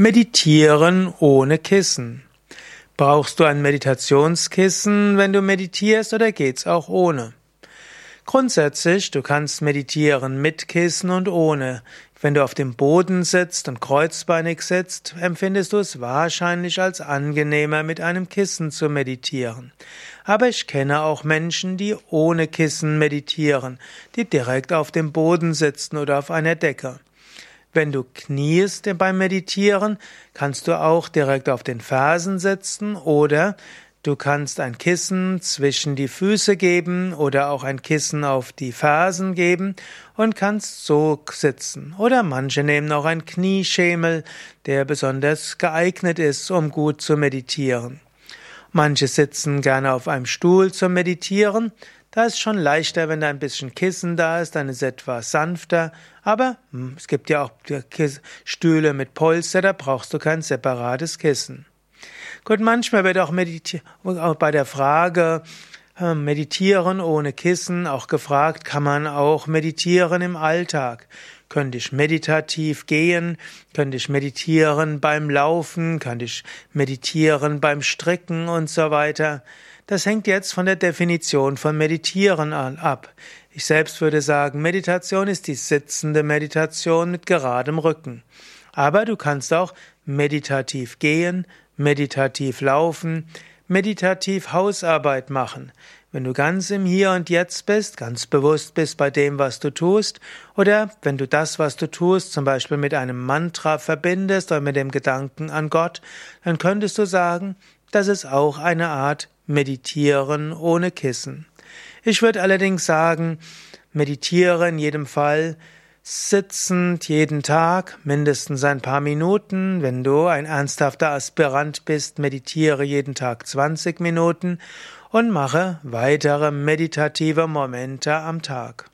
Meditieren ohne Kissen. Brauchst du ein Meditationskissen, wenn du meditierst, oder geht's auch ohne? Grundsätzlich, du kannst meditieren mit Kissen und ohne. Wenn du auf dem Boden sitzt und kreuzbeinig sitzt, empfindest du es wahrscheinlich als angenehmer, mit einem Kissen zu meditieren. Aber ich kenne auch Menschen, die ohne Kissen meditieren, die direkt auf dem Boden sitzen oder auf einer Decke. Wenn du kniest beim Meditieren, kannst du auch direkt auf den Fersen sitzen oder du kannst ein Kissen zwischen die Füße geben oder auch ein Kissen auf die Fersen geben und kannst so sitzen. Oder manche nehmen auch einen Knieschemel, der besonders geeignet ist, um gut zu meditieren. Manche sitzen gerne auf einem Stuhl zum Meditieren. Da ist schon leichter, wenn da ein bisschen Kissen da ist, dann ist es etwas sanfter. Aber hm, es gibt ja auch Stühle mit Polster, da brauchst du kein separates Kissen. Gut, manchmal wird auch, auch bei der Frage, Meditieren ohne Kissen, auch gefragt, kann man auch meditieren im Alltag? Könnte ich meditativ gehen? Könnte ich meditieren beim Laufen? Könnte ich meditieren beim Stricken und so weiter? Das hängt jetzt von der Definition von Meditieren ab. Ich selbst würde sagen, Meditation ist die sitzende Meditation mit geradem Rücken. Aber du kannst auch meditativ gehen, meditativ laufen, meditativ Hausarbeit machen. Wenn du ganz im Hier und Jetzt bist, ganz bewusst bist bei dem, was du tust, oder wenn du das, was du tust, zum Beispiel mit einem Mantra verbindest oder mit dem Gedanken an Gott, dann könntest du sagen, das ist auch eine Art Meditieren ohne Kissen. Ich würde allerdings sagen, meditiere in jedem Fall sitzend jeden Tag, mindestens ein paar Minuten. Wenn du ein ernsthafter Aspirant bist, meditiere jeden Tag 20 Minuten und mache weitere meditative Momente am Tag.